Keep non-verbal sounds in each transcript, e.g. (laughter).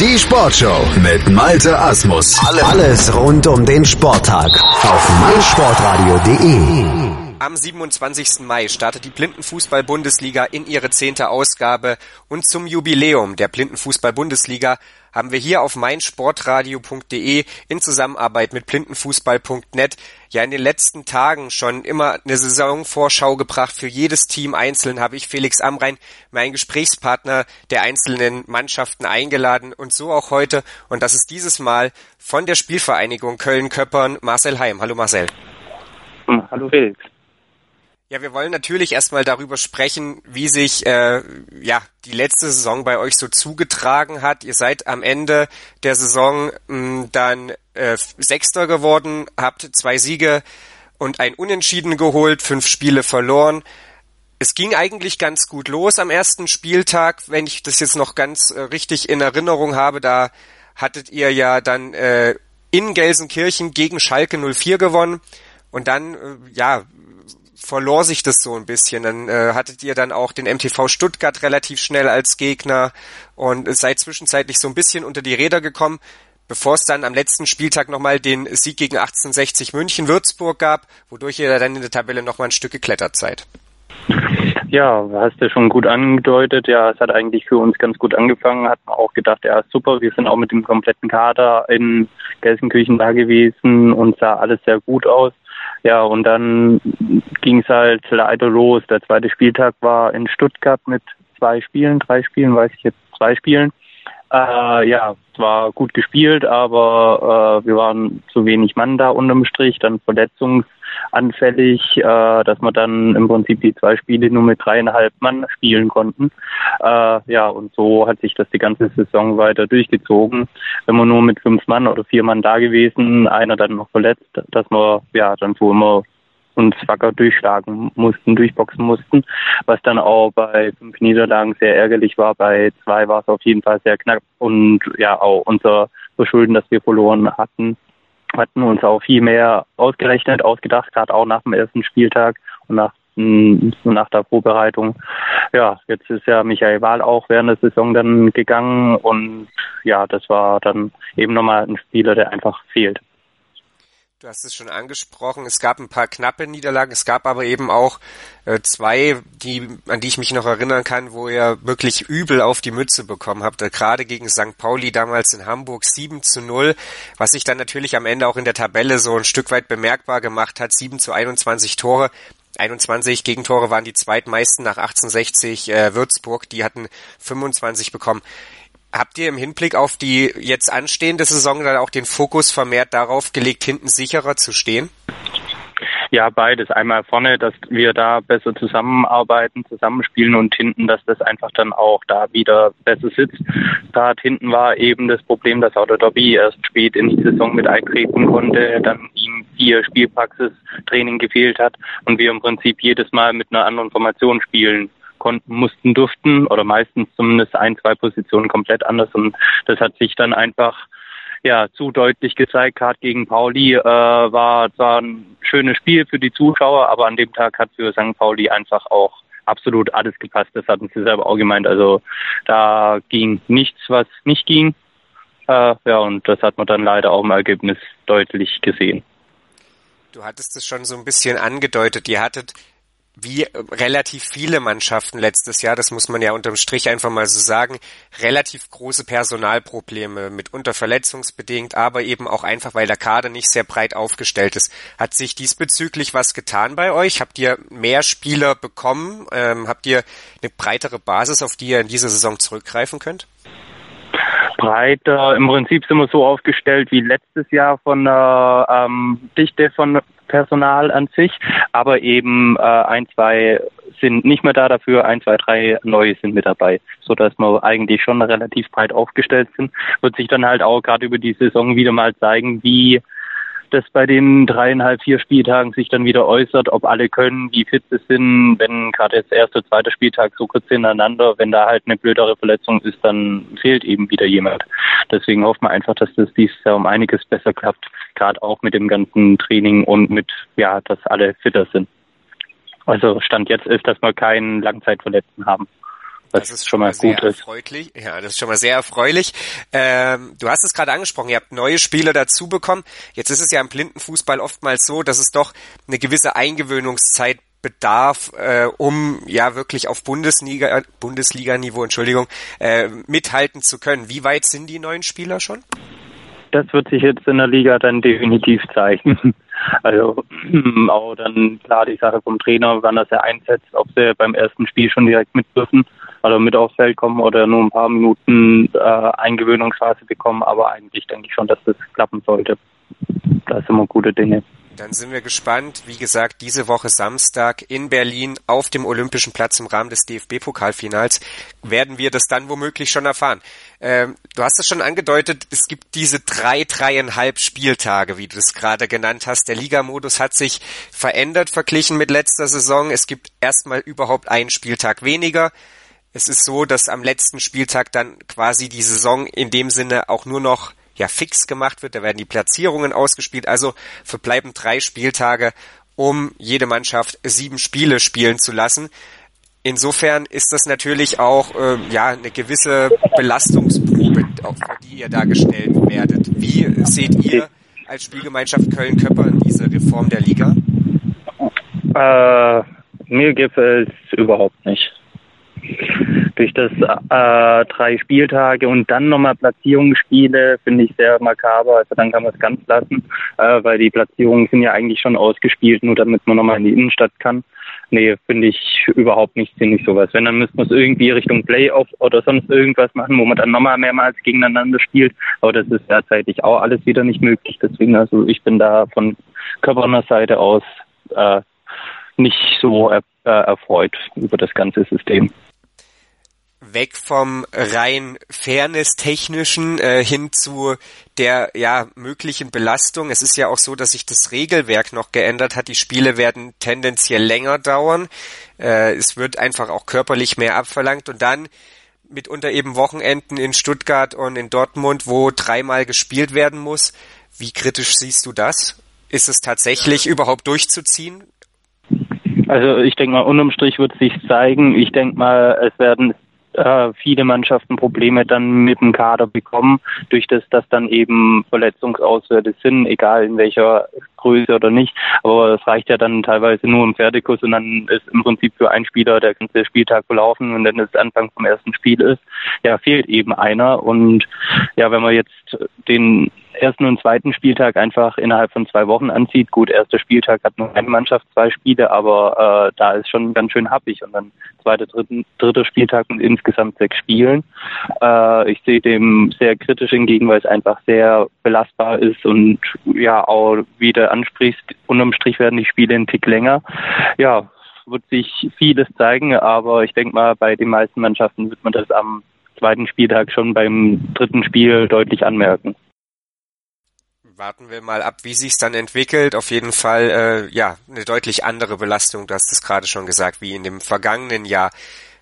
Die Sportshow mit Malte Asmus. Alles rund um den Sporttag auf meinsportradio.de. Am 27. Mai startet die Blindenfußball-Bundesliga in ihre zehnte Ausgabe und zum Jubiläum der Blindenfußball-Bundesliga haben wir hier auf meinsportradio.de in Zusammenarbeit mit blindenfußball.net ja in den letzten Tagen schon immer eine Saisonvorschau gebracht. Für jedes Team einzeln habe ich Felix Amrein, mein Gesprächspartner der einzelnen Mannschaften eingeladen und so auch heute. Und das ist dieses Mal von der Spielvereinigung Köln-Köppern Marcel Heim. Hallo Marcel. Hallo Felix. Ja, wir wollen natürlich erstmal darüber sprechen, wie sich äh, ja die letzte Saison bei euch so zugetragen hat. Ihr seid am Ende der Saison mh, dann äh, Sechster geworden, habt zwei Siege und ein Unentschieden geholt, fünf Spiele verloren. Es ging eigentlich ganz gut los am ersten Spieltag, wenn ich das jetzt noch ganz äh, richtig in Erinnerung habe. Da hattet ihr ja dann äh, in Gelsenkirchen gegen Schalke 04 gewonnen. Und dann, äh, ja, verlor sich das so ein bisschen. Dann äh, hattet ihr dann auch den MTV Stuttgart relativ schnell als Gegner und seid zwischenzeitlich so ein bisschen unter die Räder gekommen, bevor es dann am letzten Spieltag nochmal den Sieg gegen 1860 München Würzburg gab, wodurch ihr dann in der Tabelle nochmal ein Stück geklettert seid. Ja, hast du schon gut angedeutet. Ja, es hat eigentlich für uns ganz gut angefangen. Hat auch gedacht, ja, super. Wir sind auch mit dem kompletten Kader in Gelsenkirchen da gewesen und sah alles sehr gut aus. Ja, und dann ging es halt leider los. Der zweite Spieltag war in Stuttgart mit zwei Spielen, drei Spielen, weiß ich jetzt, zwei Spielen. Äh, ja, es war gut gespielt, aber äh, wir waren zu wenig Mann da unterm Strich, dann verletzungsanfällig, äh, dass wir dann im Prinzip die zwei Spiele nur mit dreieinhalb Mann spielen konnten. Äh, ja, und so hat sich das die ganze Saison weiter durchgezogen. Wenn wir nur mit fünf Mann oder vier Mann da gewesen, einer dann noch verletzt, dass wir ja dann so immer uns wacker durchschlagen mussten, durchboxen mussten, was dann auch bei fünf Niederlagen sehr ärgerlich war. Bei zwei war es auf jeden Fall sehr knapp und ja auch unser Verschulden, dass wir verloren hatten, hatten uns auch viel mehr ausgerechnet, ausgedacht, gerade auch nach dem ersten Spieltag und nach nach der Vorbereitung. Ja, jetzt ist ja Michael Wahl auch während der Saison dann gegangen und ja, das war dann eben nochmal ein Spieler, der einfach fehlt. Du hast es schon angesprochen. Es gab ein paar knappe Niederlagen. Es gab aber eben auch äh, zwei, die, an die ich mich noch erinnern kann, wo ihr wirklich übel auf die Mütze bekommen habt. Äh, gerade gegen St. Pauli damals in Hamburg 7 zu 0, was sich dann natürlich am Ende auch in der Tabelle so ein Stück weit bemerkbar gemacht hat. 7 zu 21 Tore. 21 Gegentore waren die zweitmeisten nach 1860 äh, Würzburg. Die hatten 25 bekommen. Habt ihr im Hinblick auf die jetzt anstehende Saison dann auch den Fokus vermehrt darauf gelegt, hinten sicherer zu stehen? Ja, beides. Einmal vorne, dass wir da besser zusammenarbeiten, zusammenspielen und hinten, dass das einfach dann auch da wieder besser sitzt. Gerade hinten war eben das Problem, dass auch der Dobby erst spät in die Saison mit eintreten konnte, dann ihm vier Spielpraxistraining gefehlt hat und wir im Prinzip jedes Mal mit einer anderen Formation spielen konnten, mussten, durften oder meistens zumindest ein, zwei Positionen komplett anders. Und das hat sich dann einfach ja zu deutlich gezeigt. Gerade gegen Pauli äh, war zwar ein schönes Spiel für die Zuschauer, aber an dem Tag hat für St. Pauli einfach auch absolut alles gepasst. Das hatten sie selber auch gemeint. Also da ging nichts, was nicht ging. Äh, ja, und das hat man dann leider auch im Ergebnis deutlich gesehen. Du hattest es schon so ein bisschen angedeutet. Ihr hattet wie relativ viele Mannschaften letztes Jahr, das muss man ja unterm Strich einfach mal so sagen, relativ große Personalprobleme, mitunter verletzungsbedingt, aber eben auch einfach, weil der Kader nicht sehr breit aufgestellt ist. Hat sich diesbezüglich was getan bei euch? Habt ihr mehr Spieler bekommen? Ähm, habt ihr eine breitere Basis, auf die ihr in dieser Saison zurückgreifen könnt? breiter. Im Prinzip sind wir so aufgestellt wie letztes Jahr von der ähm, Dichte von Personal an sich, aber eben äh, ein, zwei sind nicht mehr da dafür, ein, zwei, drei neue sind mit dabei, so dass wir eigentlich schon relativ breit aufgestellt sind. Wird sich dann halt auch gerade über die Saison wieder mal zeigen, wie das bei den dreieinhalb, vier Spieltagen sich dann wieder äußert, ob alle können, wie fit sie sind, wenn gerade jetzt erster, zweiter Spieltag so kurz hintereinander, wenn da halt eine blödere Verletzung ist, dann fehlt eben wieder jemand. Deswegen hoffen wir einfach, dass das dieses Jahr um einiges besser klappt, gerade auch mit dem ganzen Training und mit, ja, dass alle fitter sind. Also Stand jetzt ist, dass wir keinen Langzeitverletzten haben. Was das ist schon mal gut ist. Erfreulich. Ja, das ist schon mal sehr erfreulich. Ähm, du hast es gerade angesprochen, ihr habt neue Spieler dazu bekommen. Jetzt ist es ja im Blindenfußball oftmals so, dass es doch eine gewisse Eingewöhnungszeit bedarf, äh, um ja wirklich auf Bundesliga Bundesliga-Niveau, Entschuldigung, äh, mithalten zu können. Wie weit sind die neuen Spieler schon? Das wird sich jetzt in der Liga dann definitiv zeigen. Also (clears throat) auch dann klar die Sache vom Trainer, wann er sie einsetzt, ob sie beim ersten Spiel schon direkt mit dürfen oder mit aufs Feld kommen oder nur ein paar Minuten äh, Eingewöhnungsphase bekommen. Aber eigentlich denke ich schon, dass das klappen sollte. Da sind immer gute Dinge. Dann sind wir gespannt. Wie gesagt, diese Woche Samstag in Berlin auf dem Olympischen Platz im Rahmen des DFB-Pokalfinals werden wir das dann womöglich schon erfahren. Ähm, du hast es schon angedeutet, es gibt diese drei, dreieinhalb Spieltage, wie du es gerade genannt hast. Der Ligamodus hat sich verändert verglichen mit letzter Saison. Es gibt erstmal überhaupt einen Spieltag weniger. Es ist so, dass am letzten Spieltag dann quasi die Saison in dem Sinne auch nur noch ja fix gemacht wird. Da werden die Platzierungen ausgespielt. Also verbleiben drei Spieltage, um jede Mannschaft sieben Spiele spielen zu lassen. Insofern ist das natürlich auch äh, ja eine gewisse Belastungsprobe, auf die ihr dargestellt werdet. Wie seht ihr als Spielgemeinschaft Köln-Köppern diese Reform der Liga? Äh, mir gefällt es überhaupt nicht durch das äh, drei Spieltage und dann nochmal Platzierungsspiele finde ich sehr makaber. Also dann kann man es ganz lassen, äh, weil die Platzierungen sind ja eigentlich schon ausgespielt, nur damit man nochmal in die Innenstadt kann. Nee, finde ich überhaupt nicht sinnig sowas. Wenn, dann müsste man es irgendwie Richtung Playoff oder sonst irgendwas machen, wo man dann nochmal mehrmals gegeneinander spielt. Aber das ist derzeitig auch alles wieder nicht möglich. Deswegen, also ich bin da von Körperner Seite aus äh, nicht so äh, erfreut über das ganze System weg vom rein Fairness-technischen äh, hin zu der ja möglichen Belastung. Es ist ja auch so, dass sich das Regelwerk noch geändert hat. Die Spiele werden tendenziell länger dauern. Äh, es wird einfach auch körperlich mehr abverlangt und dann mitunter eben Wochenenden in Stuttgart und in Dortmund, wo dreimal gespielt werden muss. Wie kritisch siehst du das? Ist es tatsächlich ja. überhaupt durchzuziehen? Also ich denke mal, unterm Strich wird sich zeigen. Ich denke mal, es werden äh, viele Mannschaften Probleme dann mit dem Kader bekommen, durch das, dass dann eben Verletzungsauswerte sind, egal in welcher Größe oder nicht. Aber es reicht ja dann teilweise nur im Pferdekuss und dann ist im Prinzip für einen Spieler der ganze Spieltag verlaufen und wenn es Anfang vom ersten Spiel ist, ja, fehlt eben einer. Und ja, wenn man jetzt den ersten und zweiten Spieltag einfach innerhalb von zwei Wochen anzieht. Gut, erster Spieltag hat nur eine Mannschaft zwei Spiele, aber äh, da ist schon ganz schön happig. Und dann zweiter, dritten, dritter Spieltag mit insgesamt sechs Spielen. Äh, ich sehe dem sehr kritisch entgegen, weil es einfach sehr belastbar ist und ja, auch wie du ansprichst, unterm Strich werden die Spiele einen Tick länger. Ja, wird sich vieles zeigen, aber ich denke mal, bei den meisten Mannschaften wird man das am zweiten Spieltag schon beim dritten Spiel deutlich anmerken warten wir mal ab, wie sich's dann entwickelt. Auf jeden Fall, äh, ja, eine deutlich andere Belastung, du hast es gerade schon gesagt, wie in dem vergangenen Jahr.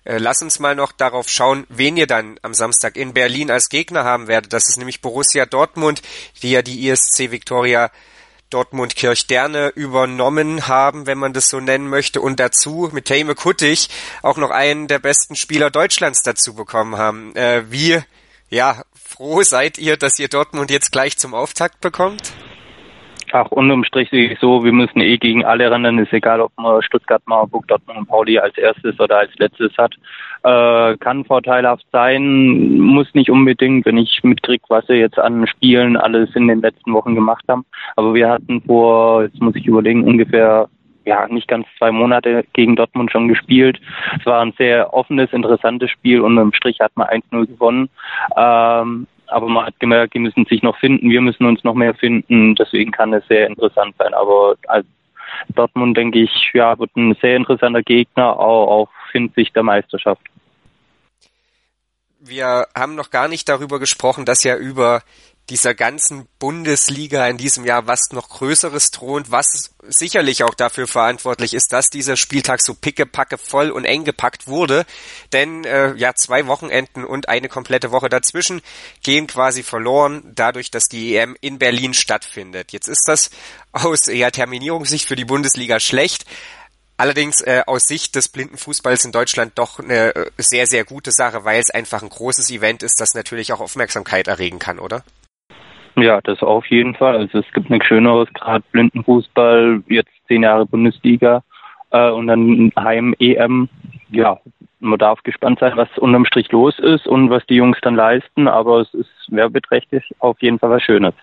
Äh, lass uns mal noch darauf schauen, wen ihr dann am Samstag in Berlin als Gegner haben werdet. Das ist nämlich Borussia Dortmund, die ja die ISC Victoria Dortmund Kirchderne übernommen haben, wenn man das so nennen möchte, und dazu mit Tame Kuttig auch noch einen der besten Spieler Deutschlands dazu bekommen haben. Äh, wie ja, froh seid ihr, dass ihr Dortmund jetzt gleich zum Auftakt bekommt? Ach, unterm Strich sehe ich so, wir müssen eh gegen alle rennen. Ist egal, ob man Stuttgart, Marburg, Dortmund und Pauli als erstes oder als letztes hat. Äh, kann vorteilhaft sein, muss nicht unbedingt, wenn ich mitkriege, was sie jetzt an Spielen alles in den letzten Wochen gemacht haben. Aber wir hatten vor, jetzt muss ich überlegen, ungefähr ja, nicht ganz zwei Monate gegen Dortmund schon gespielt. Es war ein sehr offenes, interessantes Spiel und im Strich hat man 1-0 gewonnen. Ähm, aber man hat gemerkt, die müssen sich noch finden, wir müssen uns noch mehr finden. Deswegen kann es sehr interessant sein. Aber als Dortmund, denke ich, ja, wird ein sehr interessanter Gegner, auch auf Hinsicht der Meisterschaft. Wir haben noch gar nicht darüber gesprochen, dass ja über dieser ganzen Bundesliga in diesem Jahr was noch Größeres thront, was sicherlich auch dafür verantwortlich ist, dass dieser Spieltag so pickepacke voll und eng gepackt wurde. Denn äh, ja, zwei Wochenenden und eine komplette Woche dazwischen gehen quasi verloren, dadurch, dass die EM in Berlin stattfindet. Jetzt ist das aus ja, Terminierungssicht für die Bundesliga schlecht. Allerdings äh, aus Sicht des blinden Fußballs in Deutschland doch eine äh, sehr, sehr gute Sache, weil es einfach ein großes Event ist, das natürlich auch Aufmerksamkeit erregen kann, oder? Ja, das auf jeden Fall. Also es gibt nichts Schöneres, gerade Blindenfußball, jetzt zehn Jahre Bundesliga äh, und dann Heim-EM. Ja, man darf gespannt sein, was unterm Strich los ist und was die Jungs dann leisten, aber es ist werbeträchtig auf jeden Fall was Schönes.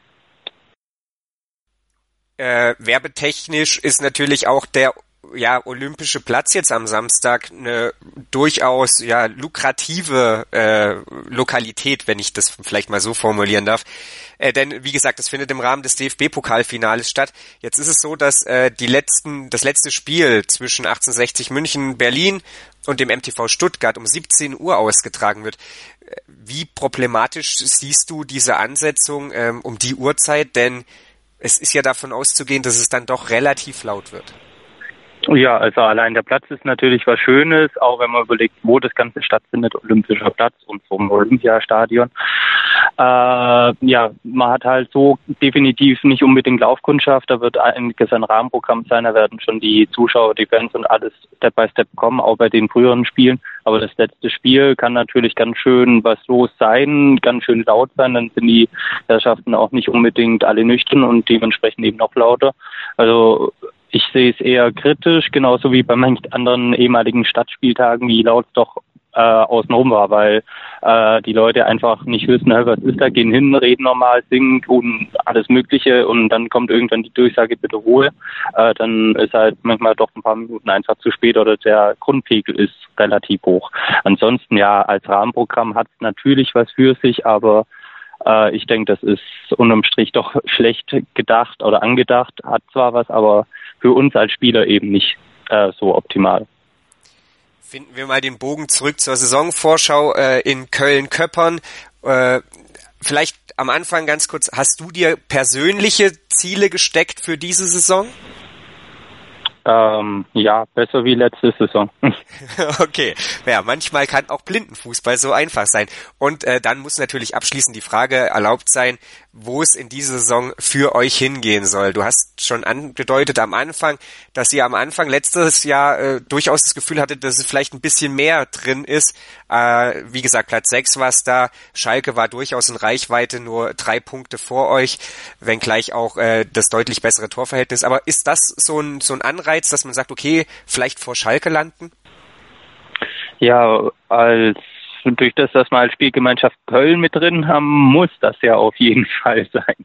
Äh, werbetechnisch ist natürlich auch der ja, olympische Platz jetzt am Samstag eine durchaus ja lukrative äh, Lokalität, wenn ich das vielleicht mal so formulieren darf. Äh, denn wie gesagt, das findet im Rahmen des DFB-Pokalfinales statt. Jetzt ist es so, dass äh, die letzten, das letzte Spiel zwischen 1860 München, Berlin und dem MTV Stuttgart um 17 Uhr ausgetragen wird. Wie problematisch siehst du diese Ansetzung ähm, um die Uhrzeit? Denn es ist ja davon auszugehen, dass es dann doch relativ laut wird. Ja, also allein der Platz ist natürlich was Schönes, auch wenn man überlegt, wo das Ganze stattfindet, Olympischer Platz und vom Olympiastadion. Äh, ja, man hat halt so definitiv nicht unbedingt Laufkundschaft, da wird einiges ein Rahmenprogramm sein, da werden schon die Zuschauer, die Fans und alles Step by Step kommen, auch bei den früheren Spielen. Aber das letzte Spiel kann natürlich ganz schön was los sein, ganz schön laut sein, dann sind die Herrschaften auch nicht unbedingt alle nüchtern und dementsprechend eben noch lauter. Also ich sehe es eher kritisch, genauso wie bei manchen anderen ehemaligen Stadtspieltagen, wie laut doch äh, außenrum war, weil äh, die Leute einfach nicht wissen, was ist da, gehen hin, reden normal, singen, tun alles Mögliche und dann kommt irgendwann die Durchsage, bitte Ruhe. Äh, dann ist halt manchmal doch ein paar Minuten einfach zu spät oder der Grundpegel ist relativ hoch. Ansonsten ja, als Rahmenprogramm hat es natürlich was für sich, aber äh, ich denke, das ist unterm Strich doch schlecht gedacht oder angedacht, hat zwar was, aber für uns als Spieler eben nicht äh, so optimal. Finden wir mal den Bogen zurück zur Saisonvorschau äh, in Köln-Köppern. Äh, vielleicht am Anfang ganz kurz, hast du dir persönliche Ziele gesteckt für diese Saison? Ähm, ja, besser wie letzte Saison. (laughs) okay, ja, manchmal kann auch Blindenfußball so einfach sein. Und äh, dann muss natürlich abschließend die Frage erlaubt sein, wo es in dieser Saison für euch hingehen soll. Du hast schon angedeutet am Anfang, dass ihr am Anfang letztes Jahr äh, durchaus das Gefühl hattet, dass es vielleicht ein bisschen mehr drin ist. Äh, wie gesagt, Platz 6 war es da. Schalke war durchaus in Reichweite, nur drei Punkte vor euch, wenngleich auch äh, das deutlich bessere Torverhältnis. Aber ist das so ein, so ein Anreiz, dass man sagt, okay, vielleicht vor Schalke landen? Ja, als durch das, dass wir als Spielgemeinschaft Köln mit drin haben, muss das ja auf jeden (laughs) Fall sein.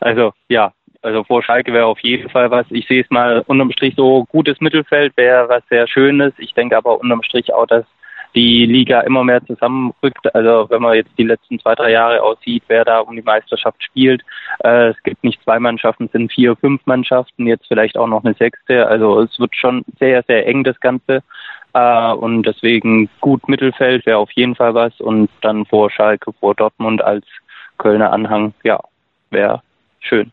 Also ja, also vor Schalke wäre auf jeden Fall was. Ich sehe es mal unterm Strich so gutes Mittelfeld wäre was sehr Schönes. Ich denke aber unterm Strich auch, dass die Liga immer mehr zusammenrückt. Also wenn man jetzt die letzten zwei, drei Jahre aussieht, wer da um die Meisterschaft spielt. Äh, es gibt nicht zwei Mannschaften, es sind vier, fünf Mannschaften, jetzt vielleicht auch noch eine sechste. Also es wird schon sehr, sehr eng, das Ganze. Äh, und deswegen gut Mittelfeld wäre auf jeden Fall was. Und dann vor Schalke, vor Dortmund als Kölner Anhang, ja, wäre schön.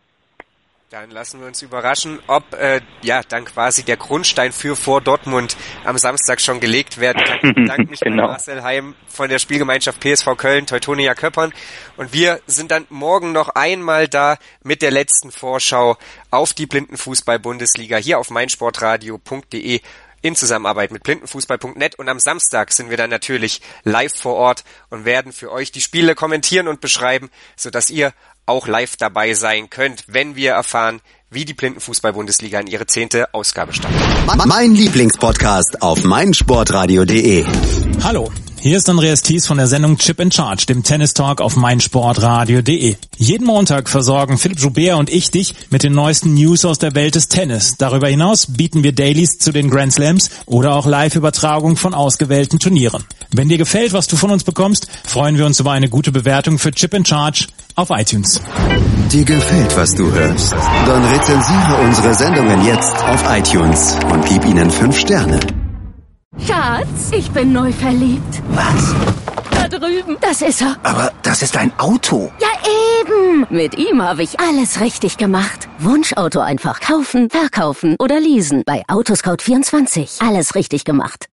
Dann lassen wir uns überraschen, ob äh, ja dann quasi der Grundstein für vor Dortmund am Samstag schon gelegt werden kann. Ich bedanke mich genau. bei Marcel Heim von der Spielgemeinschaft PSV Köln, Teutonia Köppern. Und wir sind dann morgen noch einmal da mit der letzten Vorschau auf die Blindenfußball-Bundesliga hier auf meinsportradio.de in Zusammenarbeit mit blindenfußball.net und am Samstag sind wir dann natürlich live vor Ort und werden für euch die Spiele kommentieren und beschreiben, sodass ihr auch live dabei sein könnt, wenn wir erfahren, wie die Blindenfußball-Bundesliga in ihre zehnte Ausgabe startet. Mein Lieblingspodcast auf meinsportradio.de. Hallo. Hier ist Andreas Thies von der Sendung Chip in Charge, dem Tennis Talk auf meinsportradio.de. Jeden Montag versorgen Philipp Joubert und ich dich mit den neuesten News aus der Welt des Tennis. Darüber hinaus bieten wir Dailies zu den Grand Slams oder auch Live-Übertragung von ausgewählten Turnieren. Wenn dir gefällt, was du von uns bekommst, freuen wir uns über eine gute Bewertung für Chip in Charge auf iTunes. Dir gefällt, was du hörst? Dann rezensiere unsere Sendungen jetzt auf iTunes und gib ihnen fünf Sterne. Schatz, ich bin neu verliebt. Was? Da drüben. Das ist er. Aber das ist ein Auto. Ja, eben. Mit ihm habe ich alles richtig gemacht. Wunschauto einfach kaufen, verkaufen oder leasen. Bei Autoscout24. Alles richtig gemacht.